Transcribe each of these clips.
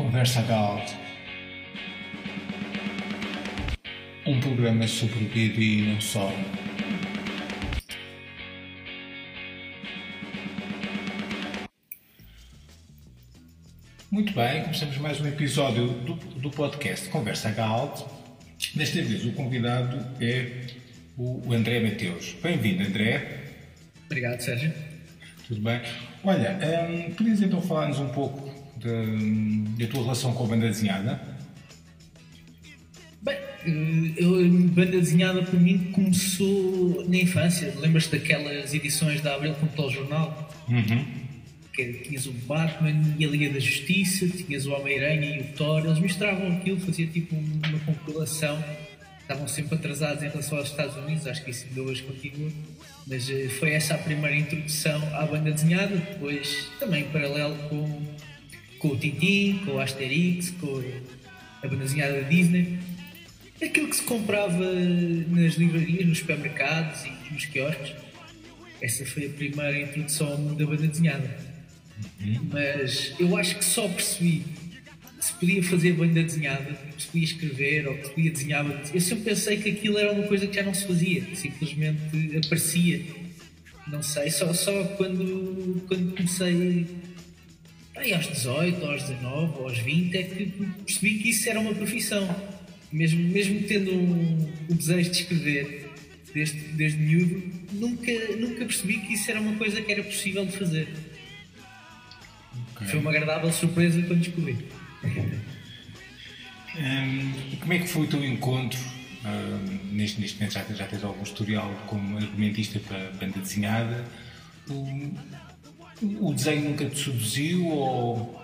Conversa Gal. Um programa sobre vida e não só. Muito bem, começamos mais um episódio do, do podcast Conversa Galt. Desta vez o convidado é o André Mateus. Bem-vindo, André. Obrigado, Sérgio. Tudo bem? Olha, um, podias então falar-nos um pouco da tua relação com a banda desenhada? Bem, eh, eu, a banda desenhada para mim começou na infância. Lembras-te daquelas edições da Abril com o jornal? Uhum. Que tinhas o Batman e a Liga da Justiça, tinhas o Homem-Aranha e o Thor. Eles misturavam aquilo, fazia tipo uma compilação. Estavam sempre atrasados em relação aos Estados Unidos, acho que isso ainda hoje continua. Mas eh, foi essa a primeira introdução à banda desenhada. Depois, também em paralelo com com o Tintin, com o Asterix, com a banda desenhada da Disney. Aquilo que se comprava nas livrarias, nos supermercados e nos quiosques. Essa foi a primeira introdução ao mundo da banda desenhada. Uhum. Mas eu acho que só percebi que se podia fazer banda desenhada, que se podia escrever ou que se podia desenhar. Eu sempre pensei que aquilo era uma coisa que já não se fazia, simplesmente aparecia. Não sei, só, só quando, quando comecei Aí aos 18, aos 19, aos 20 é que percebi que isso era uma profissão. Mesmo, mesmo tendo um, um desejo de escrever desde, desde miúdo, nunca, nunca percebi que isso era uma coisa que era possível de fazer. Okay. Foi uma agradável surpresa quando descobri. Hum, como é que foi o teu encontro? Hum, neste, neste momento já, já tens algum historial como argumentista para banda desenhada. Um, o desenho nunca te seduziu ou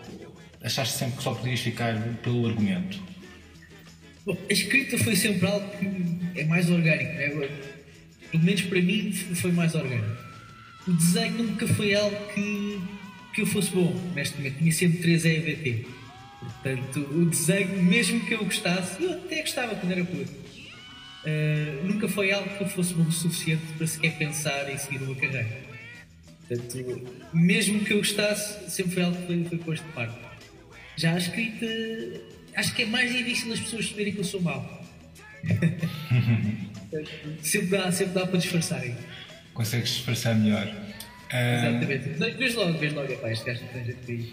achaste sempre que só podias ficar pelo argumento? Bom, a escrita foi sempre algo que é mais orgânico, né? pelo menos para mim foi mais orgânico. O desenho nunca foi algo que, que eu fosse bom, neste momento, tinha sempre 3 EBT. Portanto, o desenho, mesmo que eu gostasse, eu até gostava quando era puto, uh, nunca foi algo que eu fosse bom o suficiente para sequer pensar em seguir uma carreira. Portanto, mesmo que eu gostasse, sempre foi algo que foi, foi posto de parte. Já a escrita, acho que é mais difícil as pessoas saberem que eu sou mau. sempre, dá, sempre dá para disfarçarem. Consegues disfarçar melhor. Exatamente. Uh... Vês logo, vês logo, epá, este gajo não tem jeito de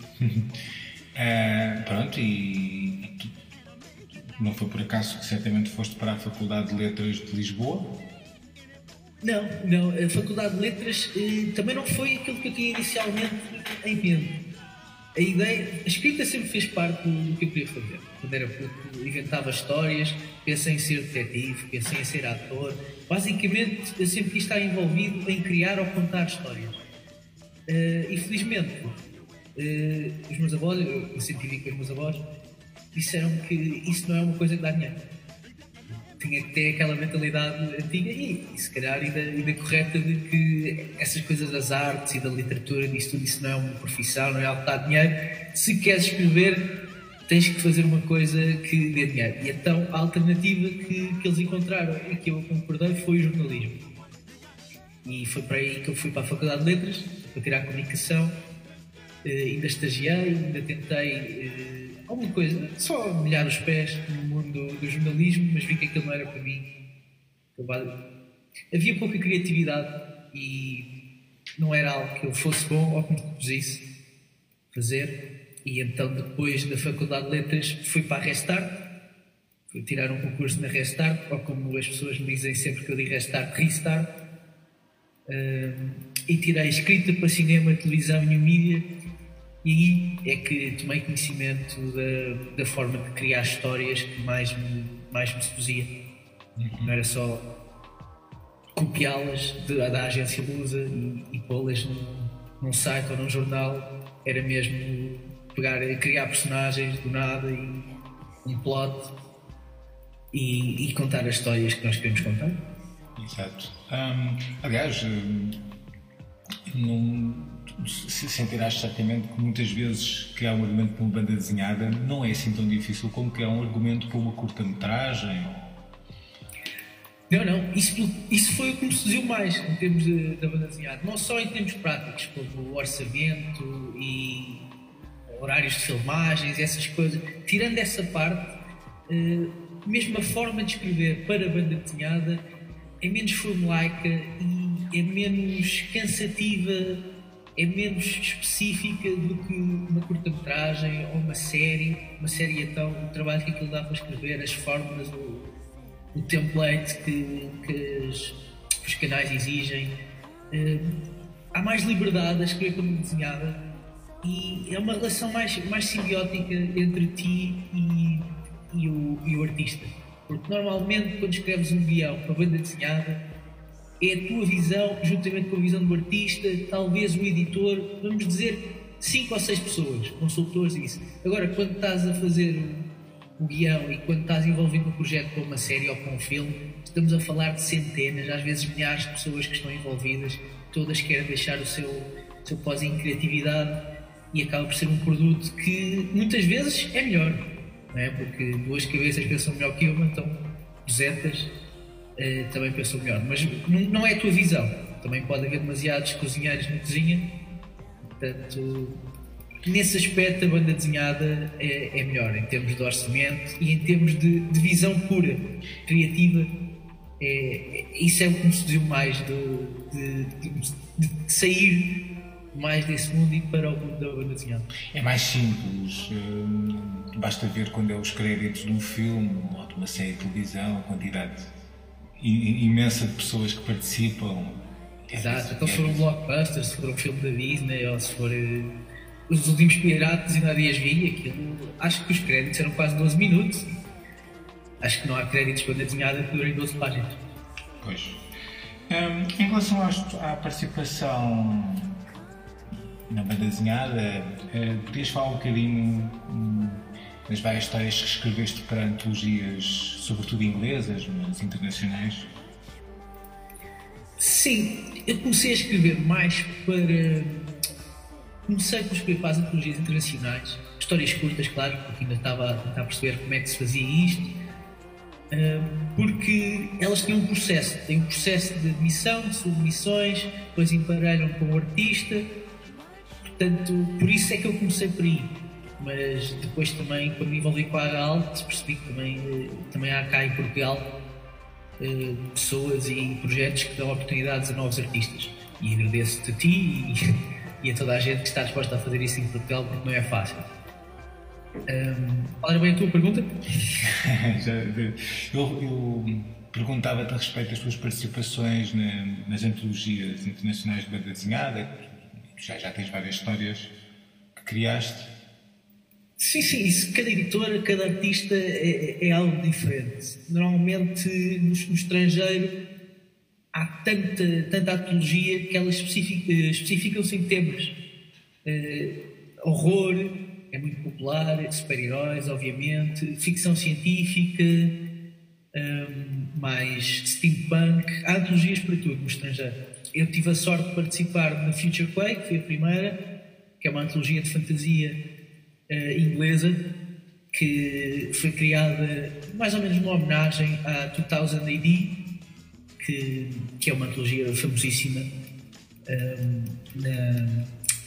uh, Pronto, e tu, não foi por acaso que certamente foste para a Faculdade de Letras de Lisboa? Não, não. A Faculdade de Letras eh, também não foi aquilo que eu tinha inicialmente em mente. A ideia, a escrita sempre fez parte do que eu queria fazer. Quando era puto, inventava histórias, pensei em ser detetive, pensei em ser ator. Basicamente, eu sempre quis estar envolvido em criar ou contar histórias. Uh, e felizmente, uh, os meus avós, eu incentivi com os meus avós, disseram que isso não é uma coisa que dá dinheiro tinha ter aquela mentalidade antiga e, e se calhar ainda, ainda correta de que essas coisas das artes e da literatura, disso tudo, isso não é uma profissão, não é algo que dá dinheiro. Se queres escrever, tens que fazer uma coisa que dê dinheiro. E então a alternativa que, que eles encontraram e que eu concordei foi o jornalismo. E foi para aí que eu fui para a Faculdade de Letras, para tirar comunicação. Uh, ainda estagiei, ainda tentei. Alguma coisa, só molhar os pés no mundo do, jornalismo, mas vi que aquilo não era para mim. Havia pouca criatividade e não era algo que eu fosse bom ou que me propusesse fazer. E então, depois da Faculdade de Letras, fui para a Restart, fui tirar um concurso na Restart, ou como as pessoas me dizem sempre que eu digo Restart, Restart. Uh, e tirei escrita para cinema, televisão e new media e é que tomei conhecimento da, da forma de criar histórias que mais me, mais me seduzia. Não era só copiá-las da agência Lusa e, e pô-las num, site ou num jornal, era mesmo pegar, criar personagens do nada e um plot e, e contar as histórias que nós queremos contar. Exato. Um, aliás, num sentirás certamente que muitas vezes criar um argumento para uma banda desenhada não é assim tão difícil como criar um argumento para uma curta-metragem. Não, não, isso, isso foi o que me seduziu mais em termos da banda desenhada. Não só em termos práticos, como orçamento e horários de filmagens, essas coisas. Tirando essa parte, uh, mesmo a forma de escrever para a banda desenhada é menos formulaica e é menos cansativa, é menos específica do que uma curta-metragem ou uma série. Uma série então, o trabalho que aquilo dá para escrever, as fórmulas, o, o template que, que, que os canais exigem. Uh, há mais liberdade a escrever como desenhada e é uma relação mais, mais simbiótica entre ti e, e, o, e o artista. Porque normalmente quando escreves um guião para banda desenhada é a tua visão, juntamente com a visão do artista, talvez o editor, vamos dizer cinco ou seis pessoas, consultores e isso. Agora, quando estás a fazer o guião e quando estás envolvido no projeto com uma série ou com um filme, estamos a falar de centenas, às vezes milhares de pessoas que estão envolvidas todas querem deixar o seu, o seu pozinho de criatividade e acaba por ser um produto que muitas vezes é melhor, não é? porque duas cabeças pensam melhor que uma, então 200 eh, também pensam melhor. Mas não é a tua visão, também pode haver demasiados cozinheiros na cozinha, portanto, nesse aspecto a banda desenhada é, é melhor em termos de orçamento e em termos de, de visão pura, criativa é, isso é o que me seduziu mais do, de, de, de, sair mais desse mundo e para o mundo da banda desenhada. É mais simples, hum, basta ver quando é os créditos de um filme ou de uma série de televisão, a quantidade imensa de pessoas que participam. É Exato, então se for um blockbuster, se for um filme da Disney ou se for uh, os últimos piratas e na dias vi aquilo, acho que os créditos eram quase 12 minutos acho que não há créditos para desenhada que durem 12 páginas. Pois. Um, em relação à participação na banda desenhada, uh, podias falar um bocadinho um, das várias histórias que escreveste para antologias, sobretudo inglesas, mas internacionais? Sim, eu comecei a escrever mais para. Comecei por escrever para as antologias internacionais, histórias curtas, claro, porque ainda estava a tentar perceber como é que se fazia isto porque elas têm um processo, têm um processo de admissão, de submissões, depois emparelham com o artista, portanto, por isso é que eu comecei por aí. Mas depois também, quando me envolvi com a Agalt, percebi que também, eh, também há cá em Portugal eh, pessoas e projetos que dão oportunidades a novos artistas. E agradeço-te a ti e, a toda a gente que está disposta a fazer isso em Portugal, porque não é fácil. Um, era bem a tua pergunta? eu, eu perguntava-te a respeito das tuas participações na, nas antologias internacionais de banda desenhada. Já, já tens várias histórias que criaste. Sim, sim, isso, cada editora, cada artista é, é algo diferente. Normalmente no, no, estrangeiro há tanta, tanta antologia que elas especificam-se em temas. Uh, horror, é muito popular, super-heróis, obviamente, ficção científica, um, mais steampunk, há antologias para tudo no estrangeiro. Eu tive a sorte de participar na Future que foi a primeira, que é uma antologia de fantasia uh, inglesa, que foi criada mais ou menos uma homenagem à 2000 AD, que, que é uma antologia famosíssima um, na,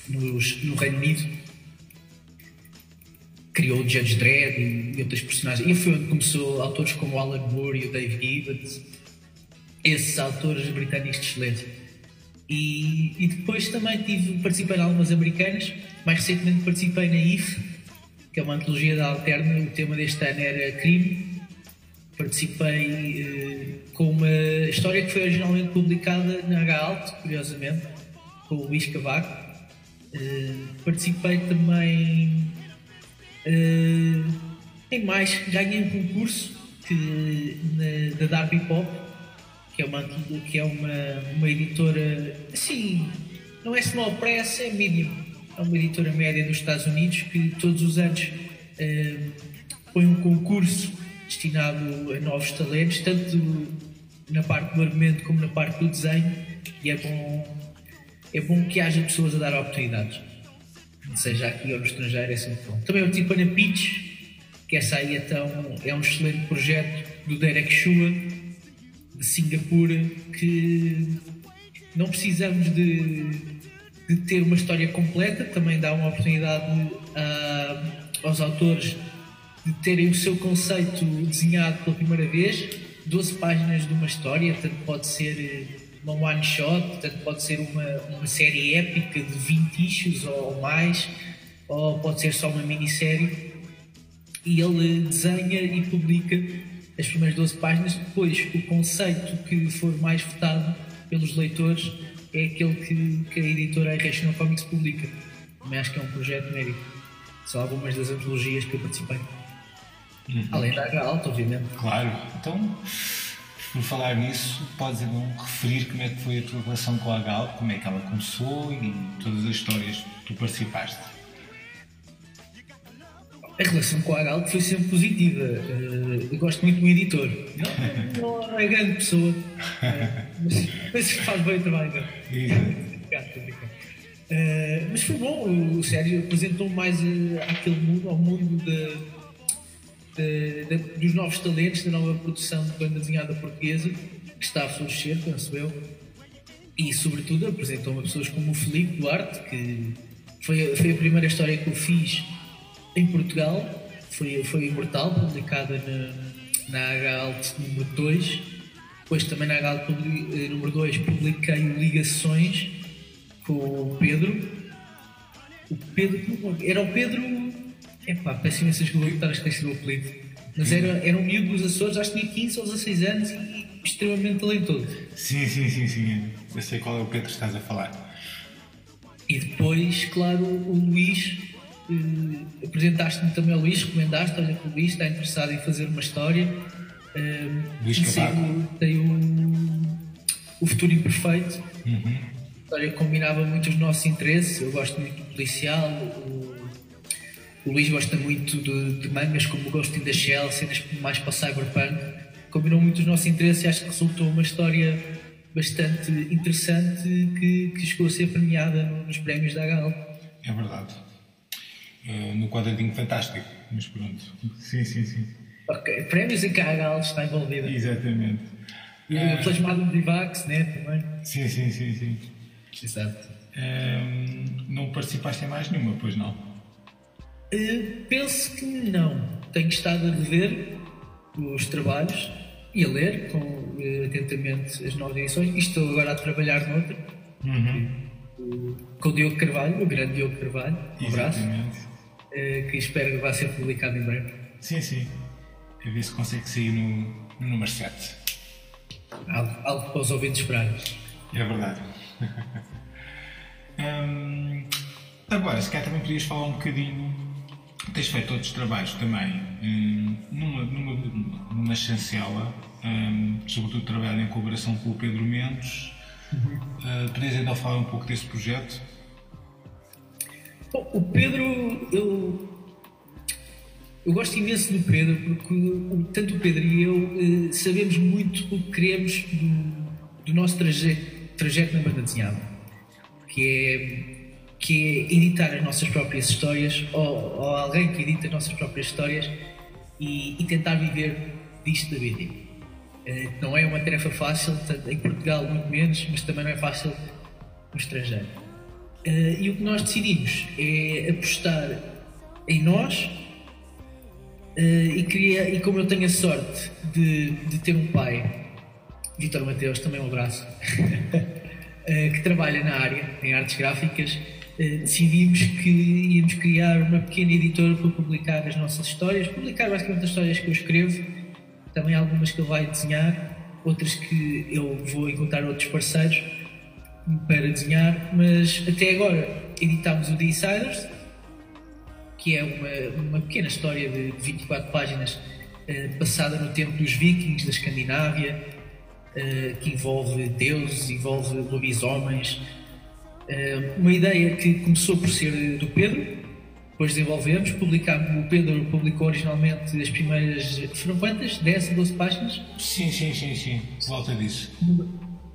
nos, no Reino Unido criou o Judge Dredd e outras personagens. E foi onde começou autores como Alan Moore e o Dave Gibbons, esses autores britânicos de excelência. E, e depois também tive, participei em algumas americanas, mais recentemente participei na IF, que é uma antologia da Alterna, o tema deste ano era crime. Participei eh, com uma história que foi originalmente publicada na H Alto, curiosamente, com o Luís Cavaco. Eh, participei também Uh, tem mais, ganhei um concurso que, na, da Darby Pop, que é uma, que é uma, uma editora, assim, não é small press, é medium. É uma editora média dos Estados Unidos que todos os anos uh, põe um concurso destinado a novos talentos, tanto na parte do argumento como na parte do desenho, e é bom, é bom que haja pessoas a dar oportunidades seja aqui ou no estrangeiro, é sempre bom. Também o tipo na Pitch, que essa aí então é um excelente projeto do Derek Chua, de Singapura, que não precisamos de, de ter uma história completa, também dá uma oportunidade a, aos autores de terem o seu conceito desenhado pela primeira vez, 12 páginas de uma história, tanto pode ser uma one shot, tanto pode ser uma, uma série épica de 20 issues ou mais, ou pode ser só uma minissérie. E ele desenha e publica as primeiras 12 páginas, depois o conceito que for mais votado pelos leitores é aquele que, que a editora Irrational Comics publica. Também acho que é um projeto mérito. São algumas das antologias que eu participei. Uhum. Além da H alta, obviamente. Claro. Então, por falar nisso, podes então referir como é que foi a tua relação com a Gal, como é que ela começou e todas as histórias que tu participaste. A relação com a Gal foi sempre positiva. Eh, eu gosto muito do editor. Não, não é grande pessoa, eh, mas, mas faz bem o trabalho. Uh, mas foi bom, o Sérgio apresentou mais uh, aquele mundo, ao mundo de, de, de, dos novos talentos, da nova produção de banda desenhada portuguesa, que está a florescer, penso eu. E, sobretudo, apresentou-me pessoas como o Felipe Duarte, que foi, foi a primeira história que eu fiz em Portugal, foi, foi Imortal, publicada na, na H-Alt número 2. Depois, também na H-Alt eh, número 2, publiquei Ligações com o Pedro. O Pedro. Era o Pedro. Epá, peço imensas desculpas por estar a esquecer o apelido. Mas era, era um miúdo dos Açores, acho que tinha 15 ou 16 anos e extremamente talentoso. Sim, sim, sim, sim. Eu sei qual é o Pedro que estás a falar. E depois, claro, o Luís. Eh, apresentaste-me também ao Luís, recomendaste, olha que o Luís está interessado em fazer uma história. Eh, Luís Cavaco. Tem o, o Futuro Imperfeito. Uhum história combinava muito os nossos interesses. Eu gosto muito do policial, o, o Luís gosta muito de, de mangas como o Ghost in the Shell, cenas mais para o cyberpunk. Combinou muito os nossos interesses e acho que resultou uma história bastante interessante que, que chegou a ser premiada nos prémios da Gal. É verdade. Uh, no quadradinho fantástico, mas pronto. Sim, sim, sim. Ok, prémios a Gal está envolvida. Exatamente. E o plasmado de Divax, né? Também. Sim, sim, sim, sim. Exato. Um, não participaste em mais nenhuma, pois não? Uh, penso que não. Tenho estado a rever os trabalhos e a ler com, uh, atentamente as novas edições e estou agora a trabalhar noutra. Uhum. com o Diogo Carvalho, o grande Diogo Carvalho. Um abraço. Que espero que vá ser publicado em breve. Sim, sim. A ver se consegue sair no, no número 7. Algo, algo para os ouvintes esperar. É verdade. hum, agora, se calhar também podias falar um bocadinho. Tens feito outros trabalhos também hum, numa, numa, numa chancela, hum, sobretudo trabalhando em colaboração com o Pedro Mendes. Uhum. Uh, podias ainda falar um pouco desse projeto? Bom, o Pedro, eu, eu gosto imenso do Pedro porque tanto o Pedro e eu uh, sabemos muito o que queremos do, do nosso trajeto trajeto na banda desenhada, que é, que é editar as nossas próprias histórias, ou, ou alguém que edita as nossas próprias histórias e, e tentar viver disto da BD. Eh, não é uma tarefa fácil, em Portugal muito menos, mas também não é fácil no estrangeiro. Uh, e o que nós decidimos é apostar em nós uh, e, queria, e como eu tenho a sorte de, de ter um pai Vitor Mateus, também um abraço, eh, que trabalha na área, em artes gráficas, decidimos que íamos criar uma pequena editora para publicar as nossas histórias, publicar basicamente as histórias que eu escrevo, também algumas que ele vai desenhar, outras que eu vou encontrar outros parceiros para desenhar, mas até agora editámos o The Insiders, que é uma, uma pequena história de 24 páginas eh, passada no tempo dos vikings da Escandinávia, uh, que envolve deuses, envolve lobisomens. Uh, uma ideia que começou por ser do Pedro, depois desenvolvemos, publicámos, o Pedro publicou originalmente as primeiras, foram quantas? 10 ou 12 páginas? Sim, sim, sim, sim, volta disso.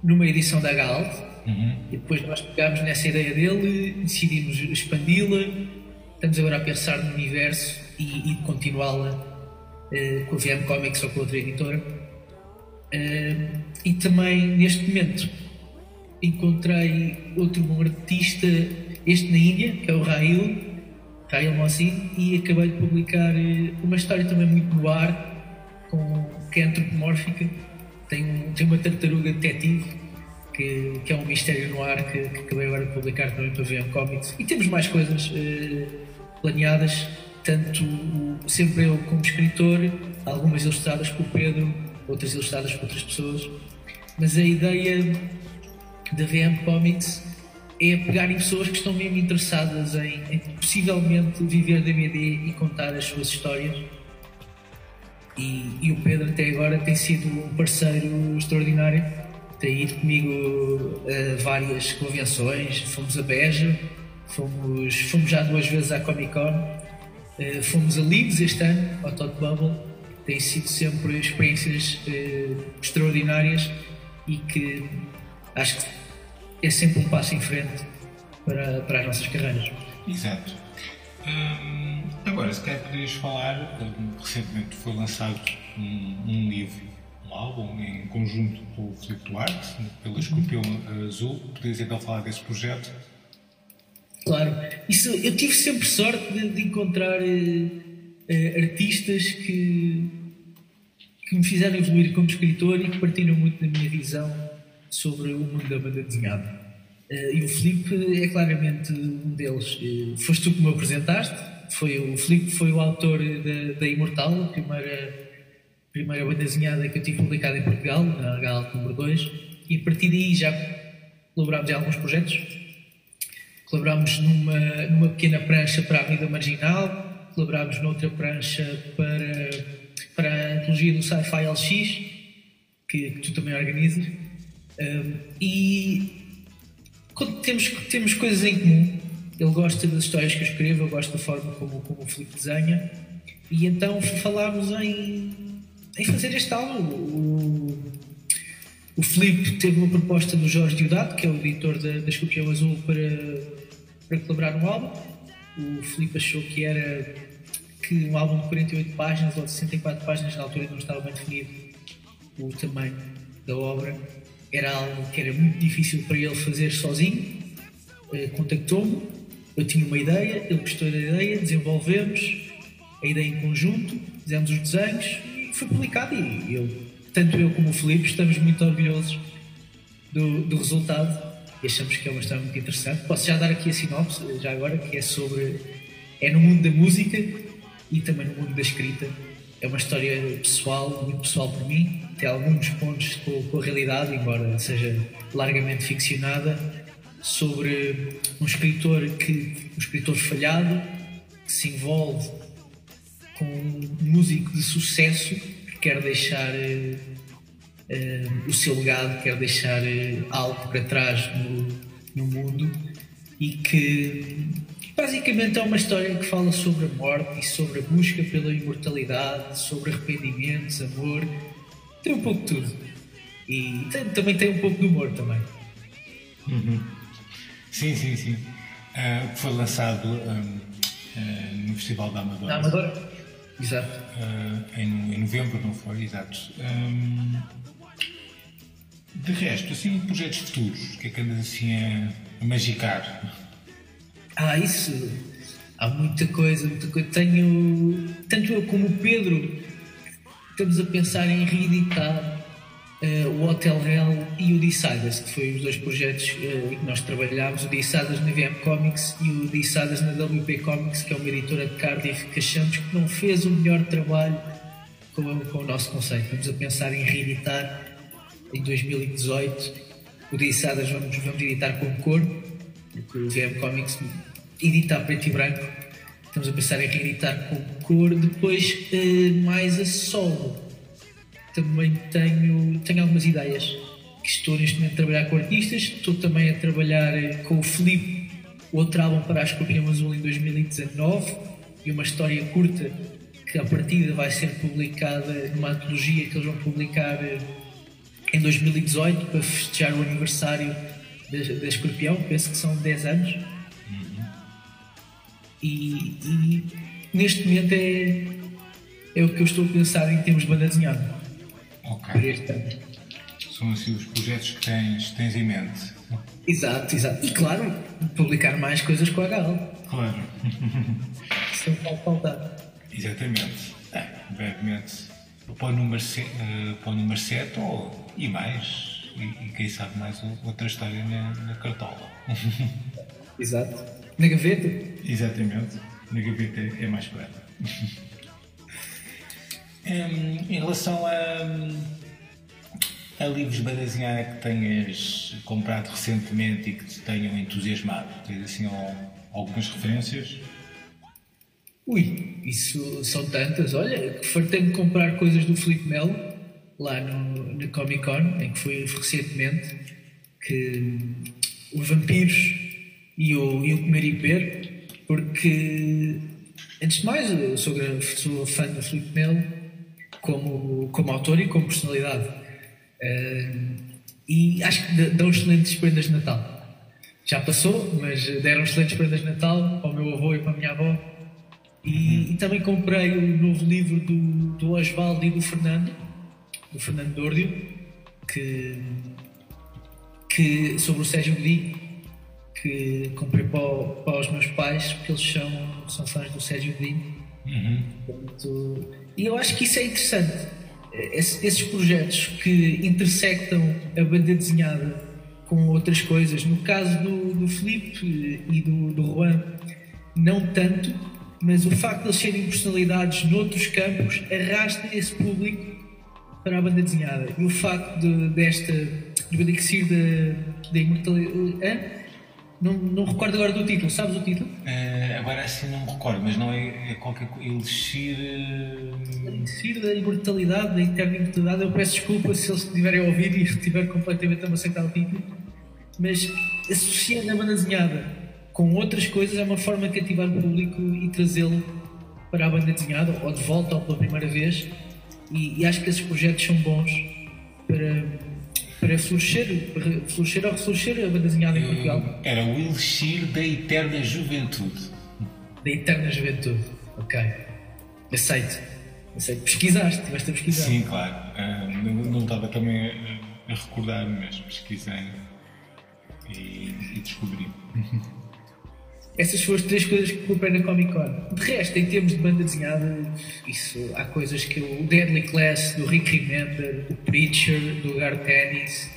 Numa edição da Galt, uhum. e depois nós pegámos nessa ideia dele, decidimos expandi-la, estamos agora a pensar no universo e, e continuá-la uh, com a VM Comics ou com outra editora. Uh, e também, neste momento, encontrei outro bom artista, este na Índia, que é o Rahil, Rahil Mohsin, e acabei de publicar eh, uma história também muito no ar, com, que é antropomórfica. Tem, tem uma tartaruga detetive, que, que é um mistério no ar, que, que acabei agora de publicar também para VM Comics. E temos mais coisas eh, planeadas, tanto sempre eu como escritor, algumas ilustradas por Pedro, outras ilustradas por outras pessoas. Mas a ideia da VM Comics é pegar em pessoas que estão mesmo interessadas em, em possivelmente viver da e contar as suas histórias. E, e, o Pedro até agora tem sido um parceiro extraordinário. Tem ido comigo a várias convenções, fomos a Beja, fomos, fomos já duas vezes à Comic Con, eh, fomos a Leeds este ano, ao Todd Bubble. Tem sido sempre experiências uh, extraordinárias e que acho que é sempre um passo em frente para, para as nossas carreiras. Exato. Hum, agora, se calhar poderias falar, recentemente foi lançado um, um, livro, um álbum em conjunto com o Filipe Duarte, pela Escorpião Azul. Poderias então falar desse projeto? Claro. Isso, eu tive sempre sorte de, de encontrar uh, artistas que, que me fizeram evoluir como escritor e que partilham muito da minha visão sobre o mundo da banda desenhada. Uh, e o Felipe é claramente um deles. Uh, foste tu que me apresentaste, foi o Felipe foi o autor da, da Imortal, a primeira, primeira banda desenhada que eu tive publicada em Portugal, na Gal número 2, e a partir daí já colaborámos em alguns projetos. Colaborámos numa, numa pequena prancha para a vida marginal, colaborámos noutra prancha para, para a antologia do Sci-Fi LX, que, que tu também organizas. Um, e quando temos, temos coisas em comum, ele gosta das histórias que eu escrevo, eu gosto da forma como, como o Filipe desenha, e então falámos em, em fazer este álbum. O, o Filipe teve uma proposta do Jorge Diodato, que é o editor da, da Escorpião Azul, para, para colaborar no álbum. O Filipe achou que era que um álbum de 48 páginas ou de 64 páginas, na altura não estava bem definido o tamanho da obra era algo que era muito difícil para ele fazer sozinho. Uh, Contactou-me, eu tinha uma ideia, ele gostou da ideia, desenvolvemos a ideia em conjunto, fizemos os desenhos foi publicado. E eu, tanto eu como o Felipe estamos muito orgulhosos do, do resultado e achamos que é uma história muito interessante. Posso já dar aqui a sinopse, já agora, que é sobre. é no mundo da música e também no mundo da escrita. É uma história pessoal, muito pessoal para mim, tem alguns pontos com, com a realidade, embora seja largamente ficcionada, sobre um escritor que um escritor falhado que se envolve um músico de sucesso que quer deixar uh, uh, o seu legado, quer deixar uh, algo para trás no, no mundo e que basicamente é uma história que fala sobre a morte e sobre a busca pela imortalidade, sobre arrependimentos, amor tem um pouco de tudo. E tem, também tem um pouco de humor também. Uhum. Sim, sim, sim. Foi lançado um, no Festival da Amadora. Da Amadora? Exato. Uh, em, em, novembro, não foi? Exato. Um, de resto, assim, projetos futuros, o que é que andas assim a, a magicar? Ah, isso. Há muita coisa, muita coisa. Tenho. Tanto eu como o Pedro estamos a pensar em reeditar uh, o Hotel Hell e o Deciders, que foi os dois projetos uh, em que nós trabalhámos, o Deciders na VM Comics e o Deciders na WP Comics, que é uma editora de Cardiff que achamos que não fez o melhor trabalho com, com o nosso conceito. Estamos a pensar em reeditar em 2018 o Deciders vamos, vamos editar com cor, porque o VM Comics edita preto e branco Estamos a pensar em reeditar com cor. Depois, uh, mais a solo. Também tenho, tenho algumas ideias. Estou neste momento a trabalhar com artistas. Estou também a trabalhar eh, com o Felipe, outro álbum para a Escorpião Azul em 2019. E uma história curta que, a partida, vai ser publicada numa antologia que eles vão publicar eh, em 2018 para festejar o aniversário da, da Escorpião. Penso que são 10 anos e, e, neste momento é, é o que eu estou a pensar em termos de banda desenhada. Ok. São assim os projetos que tens, tens em mente. Exato, exato. E claro, publicar mais coisas com a Gal. Claro. Isso não pode faltar. Exatamente. É, brevemente para o número 7, uh, para o número 7 ou, e mais. E, e quem sabe mais outra história na, na cartola. Exato. Na gaveta? Exatamente. Na gaveta é mais correto. um, em relação a, a livros de desenhar que tenhas comprado recentemente e que te tenham entusiasmado, tens assim algumas referências? Ui, isso são tantas. Olha, fartei-me de comprar coisas do Felipe Melo, lá no, no Comic Con, em que fui recentemente, que os vampiros e o, e o comer e beber, porque, antes de mais, eu sou, sou fã do Felipe Melo como, como autor e como personalidade. Uh, e acho que dão excelentes prendas de Natal. Já passou, mas deram excelentes prendas de Natal para o meu avô e para a minha avó e, e, também comprei o novo livro do, do Osvaldo e do Fernando, do Fernando Dórdio, que, que, sobre o Sérgio Godinho, que comprei para, para, os meus pais, porque eles são, são fãs do Sérgio Godinho. Uhum. E eu acho que isso é interessante. esses projetos que intersectam a banda desenhada com outras coisas. No caso do, do Felipe e do, do Juan, não tanto, mas o facto de eles serem personalidades noutros campos arrasta esse público para a banda desenhada. E o facto de, desta, do elixir da, da imortalidade. Não, não recordo agora do título, sabes o título? Uh, agora assim não me recordo, mas não é, é qualquer elixir. Uh... Elixir da imortalidade, da eterna imortalidade. Eu peço desculpa se eles estiverem a ouvir e estiver completamente a aceitar o título, mas associando a banda desenhada com outras coisas é uma forma de cativar o público e trazê-lo para a banda desenhada, ou de volta, ou pela primeira vez. E, e acho que esses projetos são bons para, para florescer, florescer ou ressurgir a banda desenhada em Portugal. Era o elixir da eterna juventude. Da eterna juventude, ok. Aceito. Aceito. Pesquisaste, tiveste a pesquisar. Sim, claro. Uh, não, não, estava também a, a recordar, mas pesquisei e, e descobri. Essas foram as três coisas que comprei na Comic Con. De resto, em termos de banda desenhada, isso, há coisas que o Deadly Class, do Rick Remender, o Preacher, do Gar Tennis.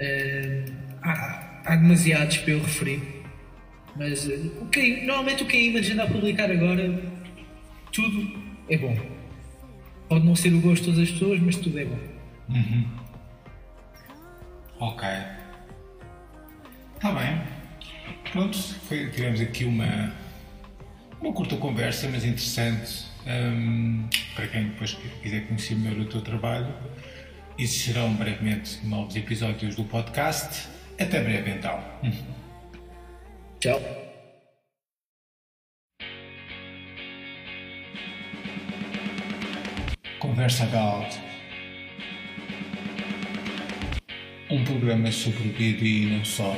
Uh, há, há demasiados para eu referir. Mas uh, o que, normalmente o que a Image anda a publicar agora, tudo é bom. Pode não ser o gosto de todas as pessoas, mas tudo é bom. Uhum. Ok. Está bem. Pronto, foi, tivemos aqui uma, uma curta conversa, mas interessante. Um, para quem depois quiser conhecer melhor o teu trabalho, existirão brevemente novos episódios do podcast. Até breve então. Tchau. Conversa Galt. Um programa sobre o vida e não só.